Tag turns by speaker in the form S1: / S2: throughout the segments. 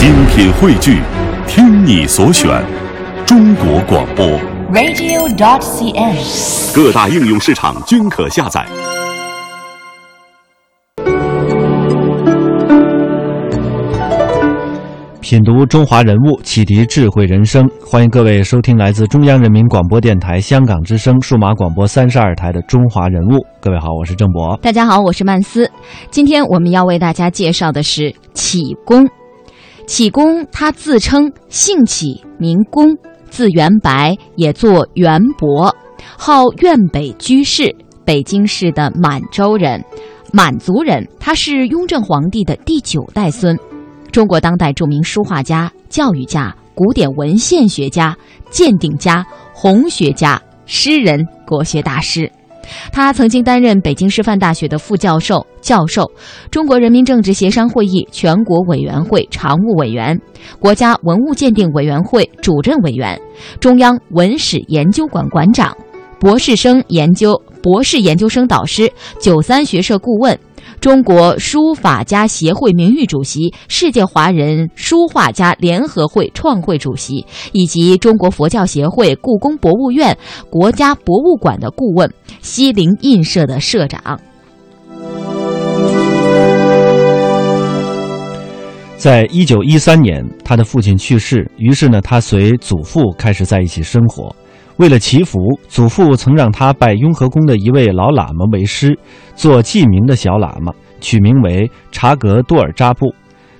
S1: 精品汇聚，听你所选，中国广播。
S2: radio.dot.cn，。
S1: 各大应用市场均可下载。
S3: 品读中华人物，启迪智慧人生。欢迎各位收听来自中央人民广播电台香港之声数码广播三十二台的《中华人物》。各位好，我是郑博。
S2: 大家好，我是曼斯。今天我们要为大家介绍的是启功。启功他自称姓启，名功，字元白，也作元伯，号苑北居士，北京市的满洲人，满族人。他是雍正皇帝的第九代孙。中国当代著名书画家、教育家、古典文献学家、鉴定家、红学家、诗人、国学大师。他曾经担任北京师范大学的副教授、教授，中国人民政治协商会议全国委员会常务委员，国家文物鉴定委员会主任委员，中央文史研究馆馆长，博士生研究、博士研究生导师，九三学社顾问。中国书法家协会名誉主席、世界华人书画家联合会创会主席，以及中国佛教协会故宫博物院国家博物馆的顾问，西泠印社的社长。
S3: 在一九一三年，他的父亲去世，于是呢，他随祖父开始在一起生活。为了祈福，祖父曾让他拜雍和宫的一位老喇嘛为师，做记名的小喇嘛，取名为察格多尔扎布。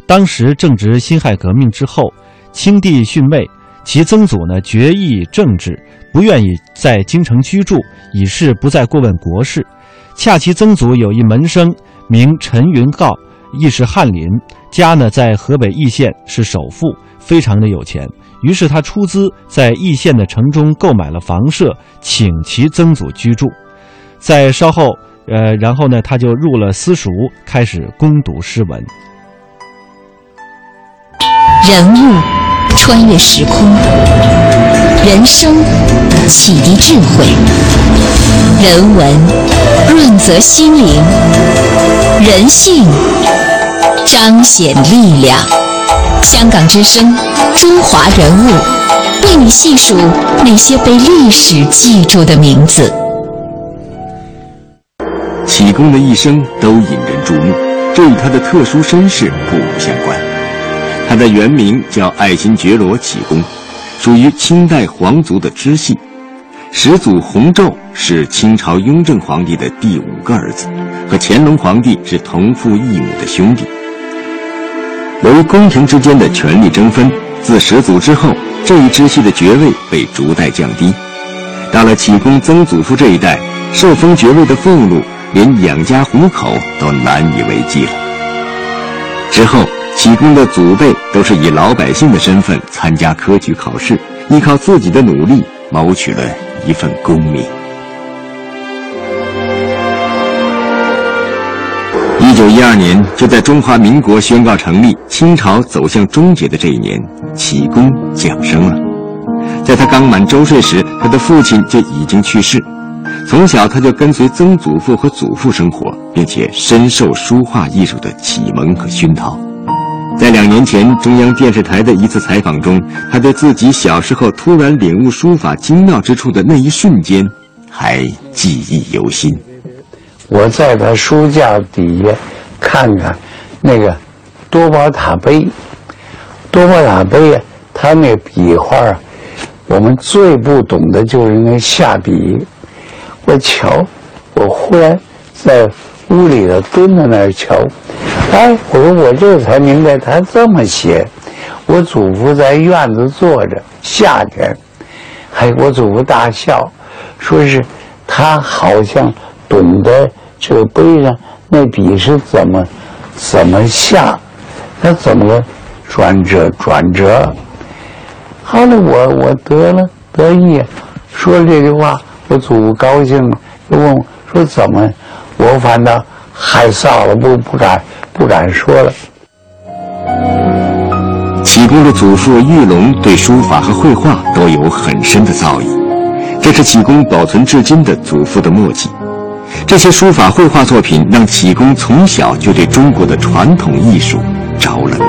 S3: 当时正值辛亥革命之后，清帝逊位，其曾祖呢决意政治，不愿意在京城居住，以示不再过问国事。恰其曾祖有一门生名陈云诰，亦是翰林，家呢在河北易县，是首富，非常的有钱。于是他出资在易县的城中购买了房舍，请其曾祖居住。在稍后，呃，然后呢，他就入了私塾，开始攻读诗文。
S2: 人物穿越时空，人生启迪智慧，人文润泽心灵，人性彰显力量。香港之声，中华人物，为你细数那些被历史记住的名字。
S4: 启功的一生都引人注目，这与他的特殊身世不无相关。他的原名叫爱新觉罗启功，属于清代皇族的支系，始祖弘昼是清朝雍正皇帝的第五个儿子，和乾隆皇帝是同父异母的兄弟。由于宫廷之间的权力争分，自始祖之后，这一支系的爵位被逐代降低。到了启功曾祖父这一代，受封爵位的俸禄连养家糊口都难以为继了。之后，启功的祖辈都是以老百姓的身份参加科举考试，依靠自己的努力谋取了一份功名。九一二年，就在中华民国宣告成立、清朝走向终结的这一年，启功降生了。在他刚满周岁时，他的父亲就已经去世。从小，他就跟随曾祖父和祖父生活，并且深受书画艺术的启蒙和熏陶。在两年前中央电视台的一次采访中，他对自己小时候突然领悟书法精妙之处的那一瞬间，还记忆犹新。
S5: 我在他书架底下看看那个多宝塔碑，多宝塔碑啊，他那笔画啊，我们最不懂的就是那下笔。我瞧，我忽然在屋里头蹲在那儿瞧，哎，我说我这才明白他这么写。我祖父在院子坐着，夏天，还我祖父大笑，说是他好像懂得。这个碑上那笔是怎么怎么下，他怎么转折转折？后来我我得了得意，说了这句话，我祖父高兴了，就问我说怎么？我反倒害臊了，不不敢不敢说了。
S4: 启功的祖父玉龙对书法和绘画都有很深的造诣，这是启功保存至今的祖父的墨迹。这些书法、绘画作品让启功从小就对中国的传统艺术着了迷。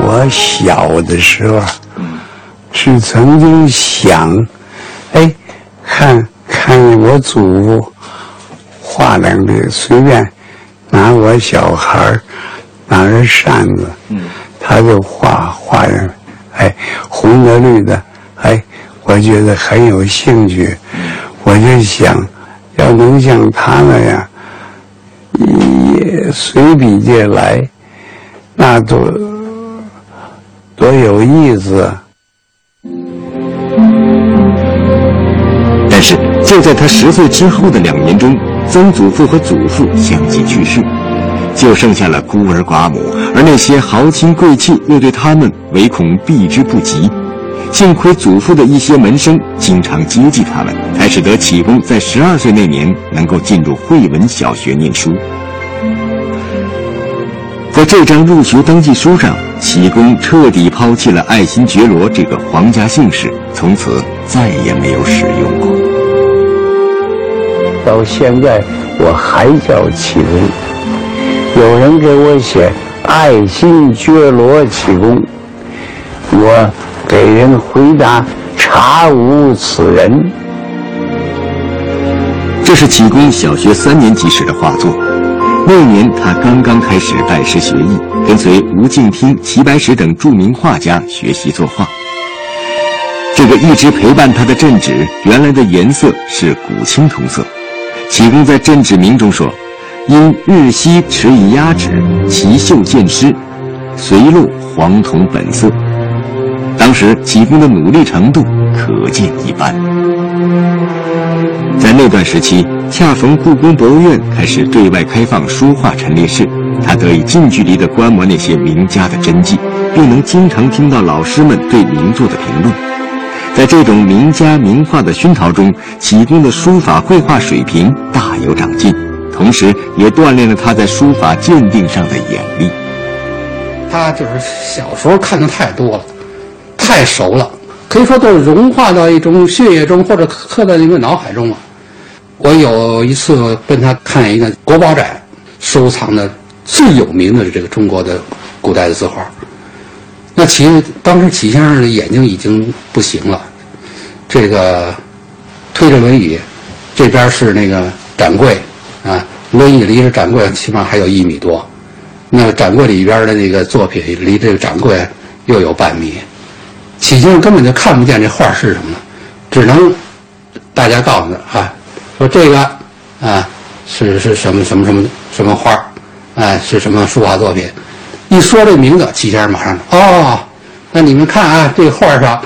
S5: 我小的时候，是曾经想，哎，看看我祖父画两笔，随便拿我小孩拿着扇子，他就画画，哎，红的绿的。我觉得很有兴趣，我就想，要能像他那样，也随笔借来，那多多有意思！
S4: 但是就在他十岁之后的两年中，曾祖父和祖父相继去世，就剩下了孤儿寡母，而那些豪亲贵戚又对他们唯恐避之不及。幸亏祖父的一些门生经常接济他们，才使得启功在十二岁那年能够进入惠文小学念书。在这张入学登记书上，启功彻底抛弃了爱新觉罗这个皇家姓氏，从此再也没有使用过。
S5: 到现在我还叫启功。有人给我写爱新觉罗启功，我给人回答查无此人。
S4: 这是启功小学三年级时的画作。那年他刚刚开始拜师学艺，跟随吴敬听、齐白石等著名画家学习作画。这个一直陪伴他的镇纸，原来的颜色是古青铜色。启功在镇纸铭中说：“因日夕持以压纸，其秀见湿，随露黄铜本色。”当时启功的努力程度可见一斑。在那段时期，恰逢故宫博物院开始对外开放书画陈列室，他得以近距离地观摩那些名家的真迹，并能经常听到老师们对名作的评论。在这种名家名画的熏陶中，启功的书法绘画水平大有长进，同时也锻炼了他在书法鉴定上的眼力。
S6: 他就是小时候看的太多了，太熟了，可以说都融化到一种血液中，或者刻在一个脑海中了。我有一次跟他看一个国宝展，收藏的最有名的这个中国的古代的字画。那齐当时齐先生的眼睛已经不行了，这个推着轮椅，这边是那个展柜啊，轮椅离着展柜起码还有一米多，那展柜里边的那个作品离这个展柜又有半米，齐先生根本就看不见这画是什么，只能大家告诉他啊。说这个啊是是什么什么什么什么画哎是什么书法作品？一说这名字，齐先生马上哦，那你们看啊，这画上，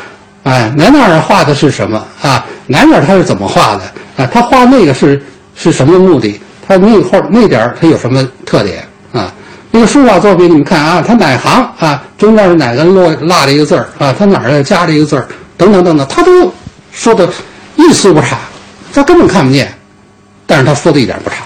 S6: 哎哪哪画的是什么啊？哪哪他是怎么画的啊？他画那个是是什么目的？他那画那点他有什么特点啊？那个书法作品你们看啊，他哪行啊？中间是哪个落落了一个字儿啊？他哪儿加了一个字儿？等等等等，他都说的一丝不差。他根本看不见，但是他说的一点不差。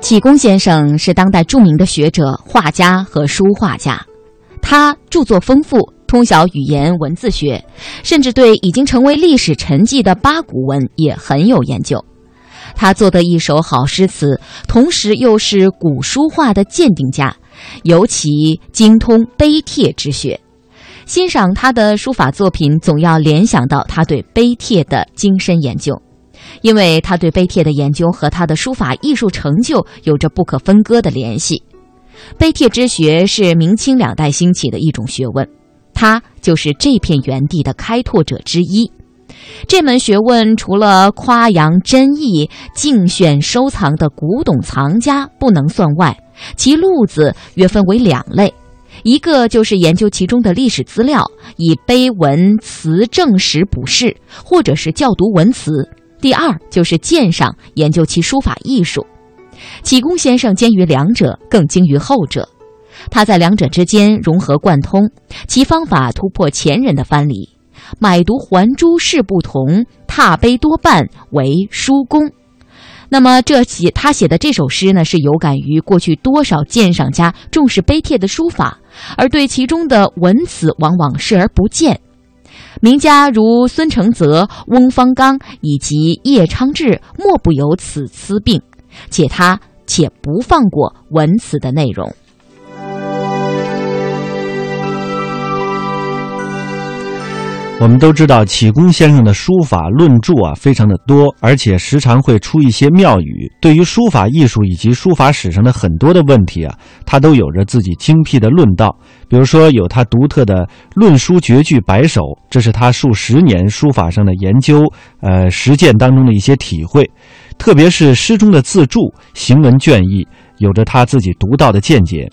S2: 启功先生是当代著名的学者、画家和书画家，他著作丰富，通晓语言文字学，甚至对已经成为历史沉寂的八股文也很有研究。他做的一手好诗词，同时又是古书画的鉴定家，尤其精通碑帖之学。欣赏他的书法作品，总要联想到他对碑帖的精深研究，因为他对碑帖的研究和他的书法艺术成就有着不可分割的联系。碑帖之学是明清两代兴起的一种学问，他就是这片园地的开拓者之一。这门学问除了夸扬真意、竞选收藏的古董藏家不能算外，其路子约分为两类。一个就是研究其中的历史资料，以碑文词证实补释，或者是校读文词；第二就是鉴赏，研究其书法艺术。启功先生兼于两者，更精于后者。他在两者之间融合贯通，其方法突破前人的藩篱。买椟还珠事不同，踏碑多半为书工。那么，这写他写的这首诗呢，是有感于过去多少鉴赏家重视碑帖的书法，而对其中的文词往往视而不见。名家如孙承泽、翁方刚以及叶昌志，莫不有此疵病，且他且不放过文辞的内容。
S3: 我们都知道，启功先生的书法论著啊非常的多，而且时常会出一些妙语。对于书法艺术以及书法史上的很多的问题啊，他都有着自己精辟的论道。比如说，有他独特的《论书绝句百首》，这是他数十年书法上的研究、呃实践当中的一些体会。特别是诗中的自注、行文隽逸，有着他自己独到的见解。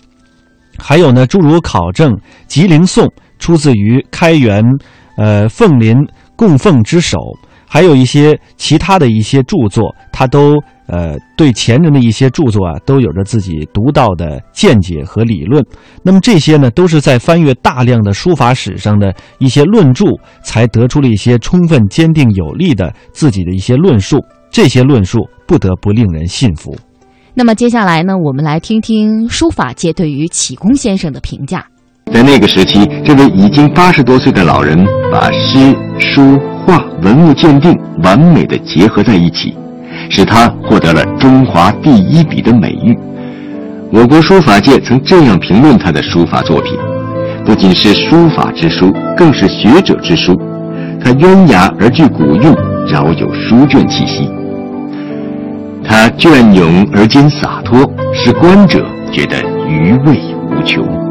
S3: 还有呢，诸如考证、吉林颂，出自于开元。呃，凤林供奉之首，还有一些其他的一些著作，他都呃对前人的一些著作啊，都有着自己独到的见解和理论。那么这些呢，都是在翻阅大量的书法史上的一些论著，才得出了一些充分、坚定、有力的自己的一些论述。这些论述不得不令人信服。
S2: 那么接下来呢，我们来听听书法界对于启功先生的评价。
S4: 在那个时期，这位已经八十多岁的老人，把诗、书、画文物鉴定完美的结合在一起，使他获得了“中华第一笔”的美誉。我国书法界曾这样评论他的书法作品：不仅是书法之书，更是学者之书。他渊雅而具古韵，饶有书卷气息。他隽永而兼洒脱，使观者觉得余味无穷。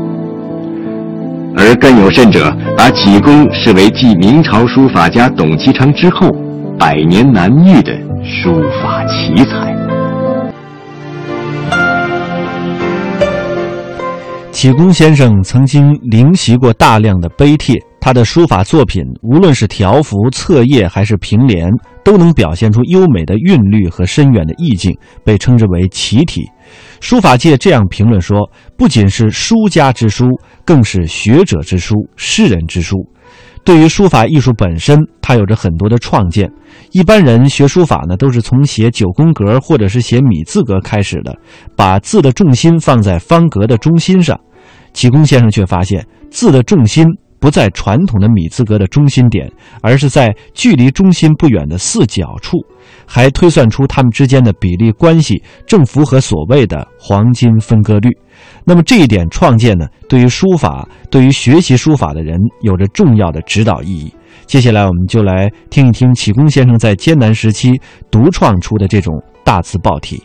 S4: 而更有甚者，把启功视为继明朝书法家董其昌之后，百年难遇的书法奇才。
S3: 启功先生曾经临习过大量的碑帖，他的书法作品，无论是条幅、册页还是平联，都能表现出优美的韵律和深远的意境，被称之为奇体。书法界这样评论说：“不仅是书家之书，更是学者之书、诗人之书。”对于书法艺术本身，他有着很多的创建。一般人学书法呢，都是从写九宫格或者是写米字格开始的，把字的重心放在方格的中心上。启功先生却发现，字的重心。不在传统的米字格的中心点，而是在距离中心不远的四角处，还推算出它们之间的比例关系正符合所谓的黄金分割率。那么这一点创建呢，对于书法，对于学习书法的人有着重要的指导意义。接下来，我们就来听一听启功先生在艰难时期独创出的这种大字报体。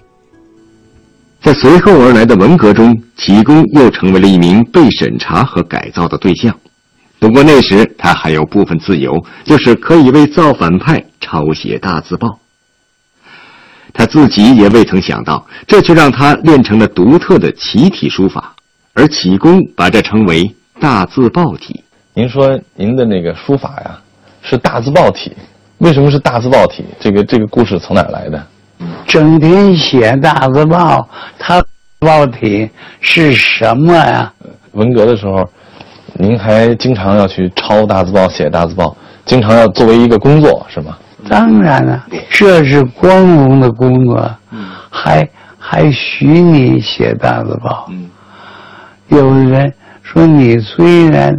S4: 在随后而来的文革中，启功又成为了一名被审查和改造的对象。不过那时他还有部分自由，就是可以为造反派抄写大字报。他自己也未曾想到，这却让他练成了独特的奇体书法，而启功把这称为大字报体。
S7: 您说您的那个书法呀，是大字报体，为什么是大字报体？这个这个故事从哪来的？
S5: 整天写大字报，他报体是什么呀？
S7: 文革的时候。您还经常要去抄大字报、写大字报，经常要作为一个工作，是吗？
S5: 当然了，这是光荣的工作，还还许你写大字报。有人说你虽然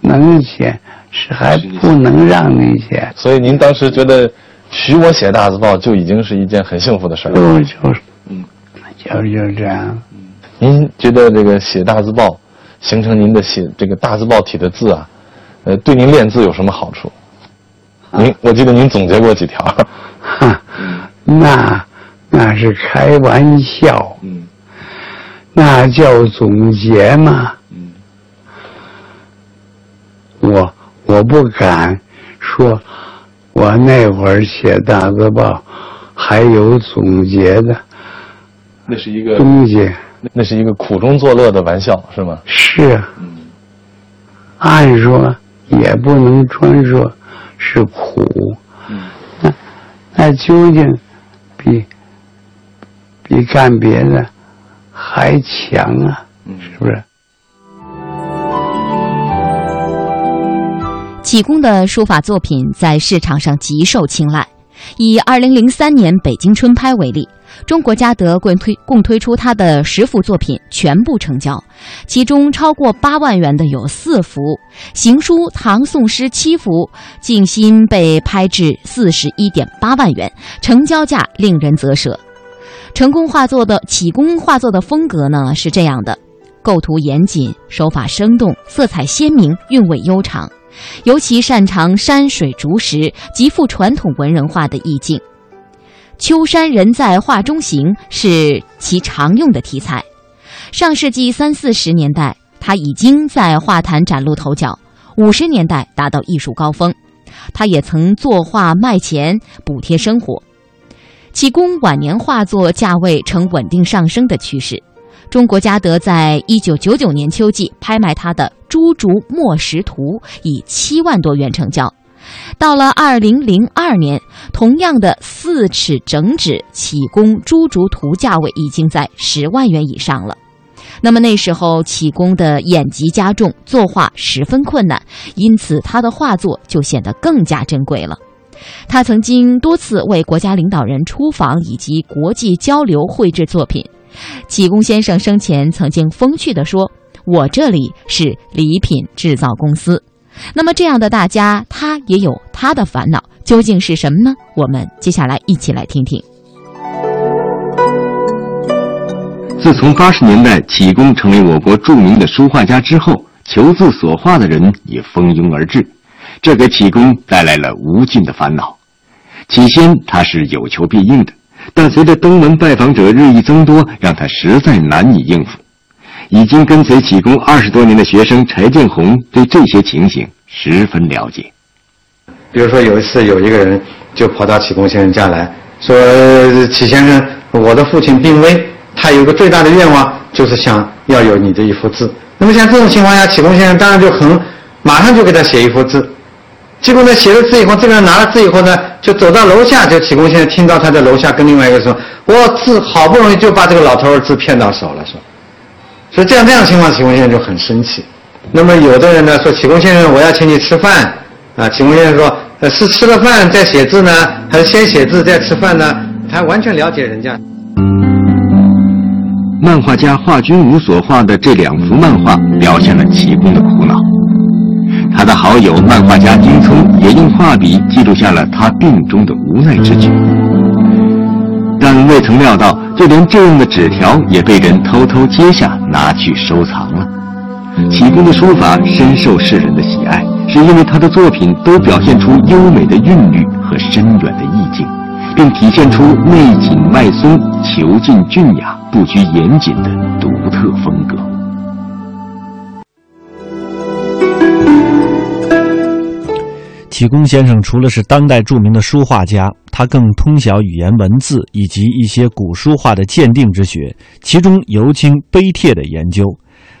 S5: 能写，是还不能让你写。
S7: 所以您当时觉得许我写大字报就已经是一件很幸福的事儿。
S5: 就就是，嗯，就就这样。
S7: 您觉得这个写大字报？形成您的写这个大字报体的字啊，呃，对您练字有什么好处？您我记得您总结过几条，
S5: 哈，那那是开玩笑，嗯，那叫总结吗，嗯，我我不敢说，我那会儿写大字报还有总结的，
S7: 那是一个
S5: 东西。
S7: 那是一个苦中作乐的玩笑，是吗？
S5: 是。按说也不能专说是苦。那那究竟比比干别的还强啊？是不是？
S2: 启功的书法作品在市场上极受青睐。以二零零三年北京春拍为例。中国嘉德共推共推出他的十幅作品全部成交，其中超过八万元的有四幅，行书唐宋诗七幅，静心被拍至四十一点八万元，成交价令人啧舌。成功画作的启功画作的风格呢是这样的：构图严谨，手法生动，色彩鲜明，韵味悠长。尤其擅长山水竹石，极富传统文人画的意境。秋山人在画中行是其常用的题材。上世纪三四十年代，他已经在画坛崭露头角；五十年代达到艺术高峰。他也曾作画卖钱补贴生活。启功晚年画作价位呈稳定上升的趋势。中国嘉德在一九九九年秋季拍卖他的《朱竹墨石图》，以七万多元成交。到了二零零二年，同样的四尺整纸启功朱竹图价位已经在十万元以上了。那么那时候启功的眼疾加重，作画十分困难，因此他的画作就显得更加珍贵了。他曾经多次为国家领导人出访以及国际交流绘制作品。启功先生生前曾经风趣地说：“我这里是礼品制造公司。”那么这样的大家，他也有他的烦恼，究竟是什么呢？我们接下来一起来听听。
S4: 自从八十年代启功成为我国著名的书画家之后，求字所画的人也蜂拥而至，这给启功带来了无尽的烦恼。起先他是有求必应的，但随着登门拜访者日益增多，让他实在难以应付。已经跟随启功二十多年的学生柴建红对这些情形十分了解。
S8: 比如说有一次，有一个人就跑到启功先生家来说：“启先生，我的父亲病危，他有个最大的愿望，就是想要有你的一幅字。那么像这种情况下，启功先生当然就很马上就给他写一幅字。结果呢，写了字以后，这个人拿了字以后呢，就走到楼下，就启功先生听到他在楼下跟另外一个说：‘我字好不容易就把这个老头儿字骗到手了。’说。”所以这样这样情况，启功先生就很生气。那么有的人呢说：“启功先生，我要请你吃饭。”啊，启功先生说：“呃，是吃了饭再写字呢，还是先写字再吃饭呢？”他完全了解人家。
S4: 漫画家华君武所画的这两幅漫画，表现了启功的苦恼。他的好友漫画家丁聪也用画笔记录下了他病中的无奈之举。但未曾料到，就连这样的纸条也被人偷偷揭下，拿去收藏了。启功的书法深受世人的喜爱，是因为他的作品都表现出优美的韵律和深远的意境，并体现出内紧外松、遒劲俊雅、不拘严谨的独特风格。
S3: 启功先生除了是当代著名的书画家，他更通晓语言文字以及一些古书画的鉴定之学，其中尤精碑帖的研究。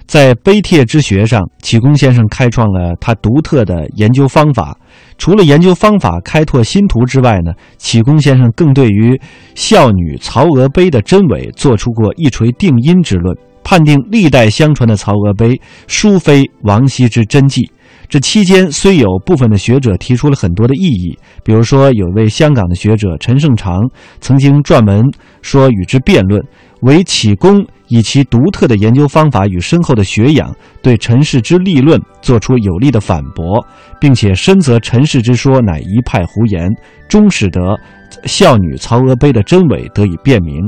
S3: 在碑帖之学上，启功先生开创了他独特的研究方法。除了研究方法开拓新图之外呢，启功先生更对于孝女曹娥碑的真伪做出过一锤定音之论，判定历代相传的曹娥碑殊非王羲之真迹。这期间虽有部分的学者提出了很多的异议，比如说有位香港的学者陈胜长曾经撰文说与之辩论，唯启功以其独特的研究方法与深厚的学养，对陈氏之立论做出有力的反驳，并且深责陈氏之说乃一派胡言，终使得孝女曹娥碑的真伪得以辨明。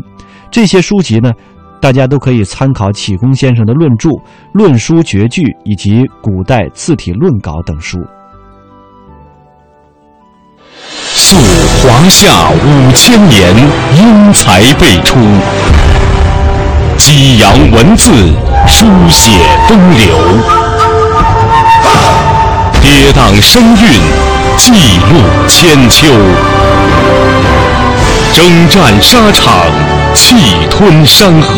S3: 这些书籍呢？大家都可以参考启功先生的论著《论书绝句》以及《古代字体论稿》等书。
S1: 溯华夏五千年，英才辈出；激扬文字，书写风流；跌宕声韵，记录千秋；征战沙场。气吞山河。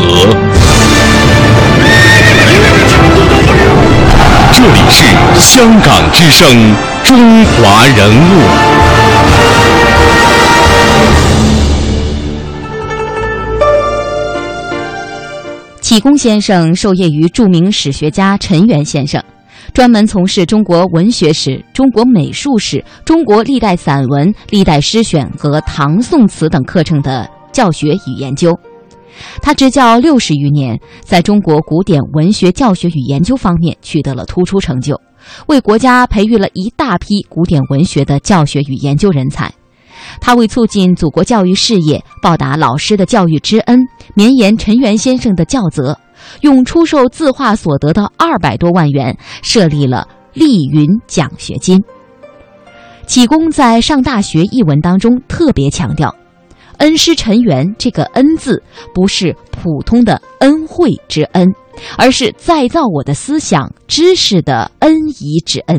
S1: 这里是香港之声《中华人物》。
S2: 启功先生受业于著名史学家陈垣先生，专门从事中国文学史、中国美术史、中国历代散文、历代诗选和唐宋词等课程的。教学与研究，他执教六十余年，在中国古典文学教学与研究方面取得了突出成就，为国家培育了一大批古典文学的教学与研究人才。他为促进祖国教育事业，报答老师的教育之恩，绵延陈元先生的教泽，用出售字画所得的二百多万元，设立了丽云奖学金。启功在上大学一文当中特别强调，恩师陈元这个“恩”字不是普通的恩惠之恩，而是再造我的思想知识的恩谊之恩。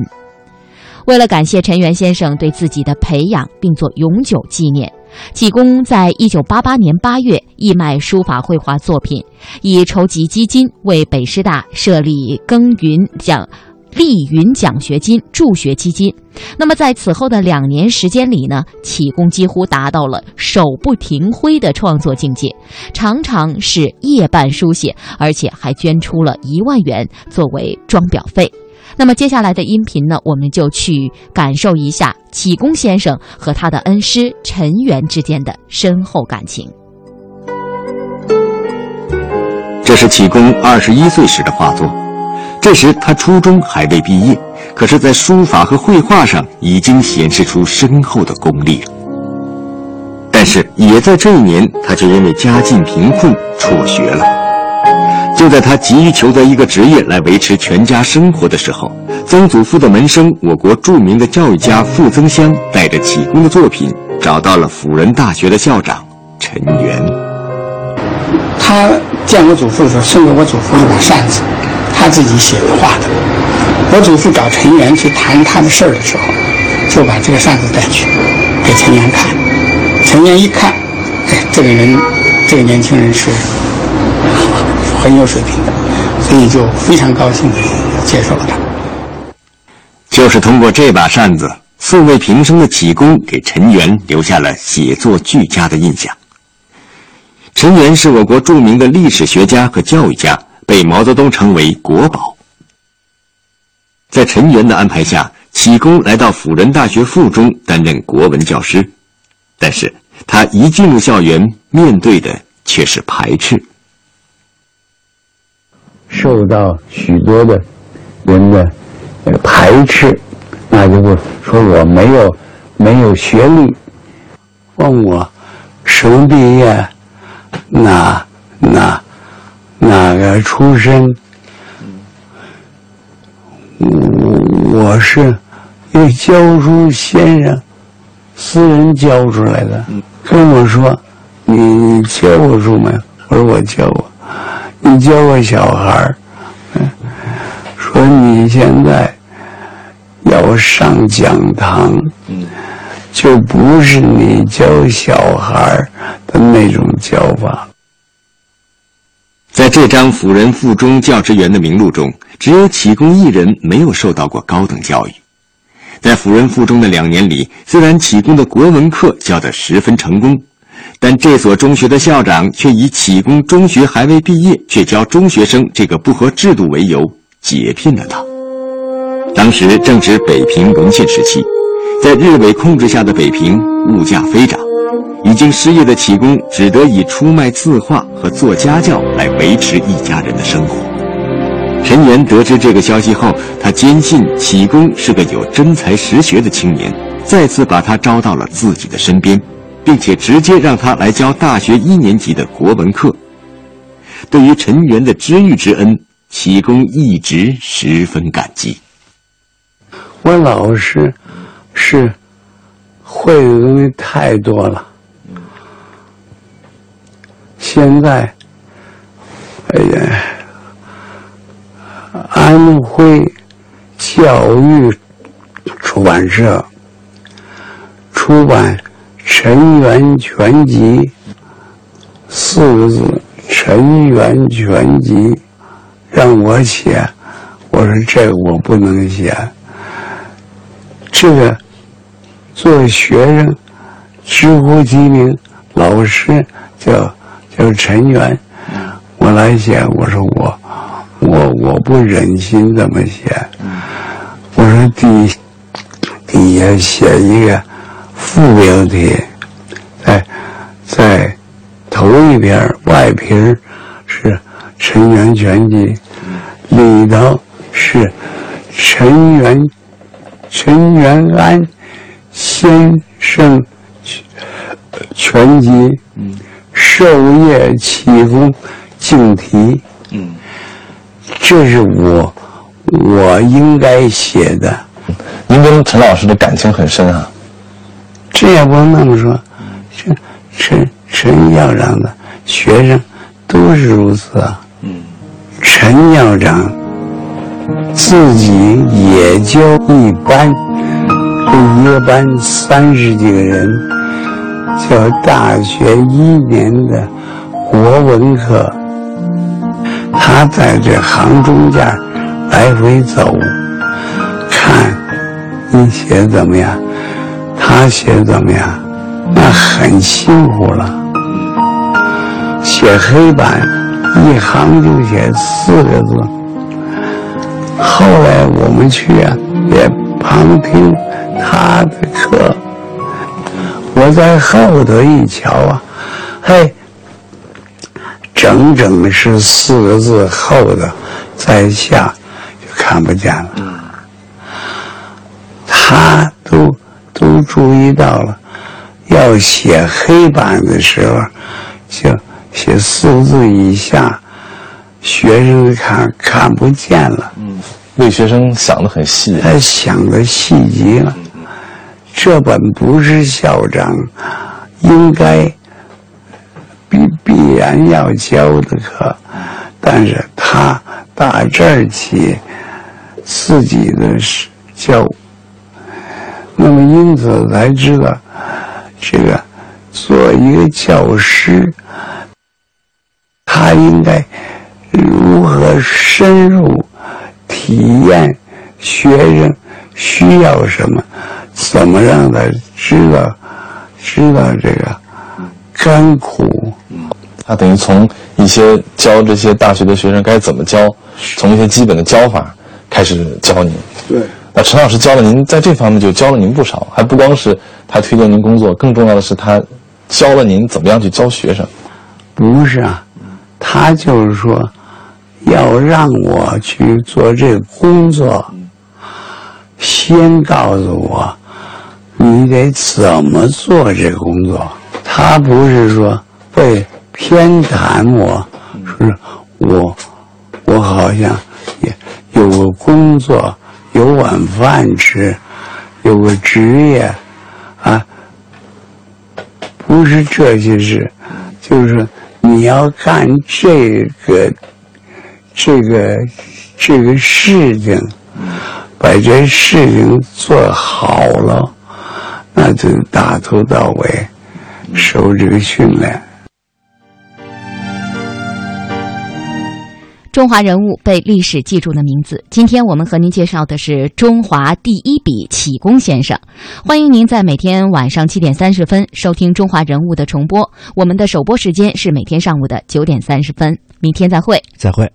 S2: 为了感谢陈元先生对自己的培养，并做永久纪念，启功在一九八八年八月义卖书法绘画作品，以筹集基金为北师大设立耕耘奖。丽云奖学金助学基金，那么在此后的两年时间里呢，启功几乎达到了手不停挥的创作境界，常常是夜半书写，而且还捐出了一万元作为装裱费。那么接下来的音频呢，我们就去感受一下启功先生和他的恩师陈元之间的深厚感情。
S4: 这是启功二十一岁时的画作。这时他初中还未毕业，可是，在书法和绘画上已经显示出深厚的功力了。但是，也在这一年，他却因为家境贫困辍学了。就在他急于求得一个职业来维持全家生活的时候，曾祖父的门生，我国著名的教育家傅增湘，带着启功的作品，找到了辅仁大学的校长陈元。
S6: 他见我祖父的时候，送给我祖父一把扇子。他自己写的画的。我祖父找陈元去谈他的事儿的时候，就把这个扇子带去给陈元看。陈元一看，哎，这个人，这个年轻人是很有水平的，所以就非常高兴的接受了他。
S4: 就是通过这把扇子，素未平生的启功给陈元留下了写作俱佳的印象。陈元是我国著名的历史学家和教育家。被毛泽东称为国宝。在陈元的安排下，启功来到辅仁大学附中担任国文教师，但是他一进入校园，面对的却是排斥，
S5: 受到许多的人的排斥，那就不说我没有没有学历，问我什么毕业，那那。哪个出身？我我是一教书先生，私人教出来的。跟我说：“你你教过书没有？”我说：“我教过。”你教过小孩儿？说你现在要上讲堂，就不是你教小孩的那种教法。
S4: 在这张辅仁附中教职员的名录中，只有启功一人没有受到过高等教育。在辅仁附中的两年里，虽然启功的国文课教得十分成功，但这所中学的校长却以启功中学还未毕业却教中学生这个不合制度为由，解聘了他。当时正值北平沦陷时期，在日伪控制下的北平，物价飞涨。已经失业的启功只得以出卖字画和做家教来维持一家人的生活。陈元得知这个消息后，他坚信启功是个有真才实学的青年，再次把他招到了自己的身边，并且直接让他来教大学一年级的国文课。对于陈元的知遇之恩，启功一直十分感激。
S5: 我老师是会的东西太多了。现在，哎呀，安徽教育出版社出版《陈元全集》四个字，《陈元全集》让我写，我说这个我不能写，这个作为学生直呼其名，老师叫。叫陈元，我来写，我说我，我我不忍心这么写，我说底底下写一个副标题，在在头一篇外皮是《陈元全集》，里头是陈元陈元安先生拳击、授业、启功、敬题，
S7: 嗯，
S5: 这是我我应该写的。
S7: 您跟陈老师的感情很深啊。
S5: 这也不能那么说，这陈陈校长的学生都是如此啊。
S7: 嗯，
S5: 陈校长自己也教一班，这一个班三十几个人，教大学一年的国文课。他在这行中间来回走，看你写怎么样，他写怎么样，那很辛苦了。写黑板，一行就写四个字。后来我们去啊，也旁听他的课。我在后头一瞧啊，嘿，整整是四个字厚的，在下就看不见了。他都都注意到了，要写黑板的时候，就写四个字以下，学生看看不见了。
S7: 嗯，为学生想得很细。
S5: 他想的细极了。这本不是校长应该必必然要教的课，但是他打这儿起自己的教，那么因此才知道这个做一个教师，他应该如何深入体验学生需要什么。怎么让他知道知道这个甘苦？
S7: 他等于从一些教这些大学的学生该怎么教，从一些基本的教法开始教您。
S5: 对。
S7: 那陈老师教了您，在这方面就教了您不少，还不光是他推荐您工作，更重要的是他教了您怎么样去教学生。
S5: 不是啊，他就是说要让我去做这个工作，先告诉我。你得怎么做这个工作？他不是说会偏袒我，说是我，我好像也有个工作，有碗饭吃，有个职业，啊，不是这些事，就是你要干这个，这个，这个事情，把这事情做好了。那就打头到尾受这个训练。
S2: 中华人物被历史记住的名字，今天我们和您介绍的是中华第一笔启功先生。欢迎您在每天晚上七点三十分收听《中华人物》的重播，我们的首播时间是每天上午的九点三十分。明天再会，
S3: 再会。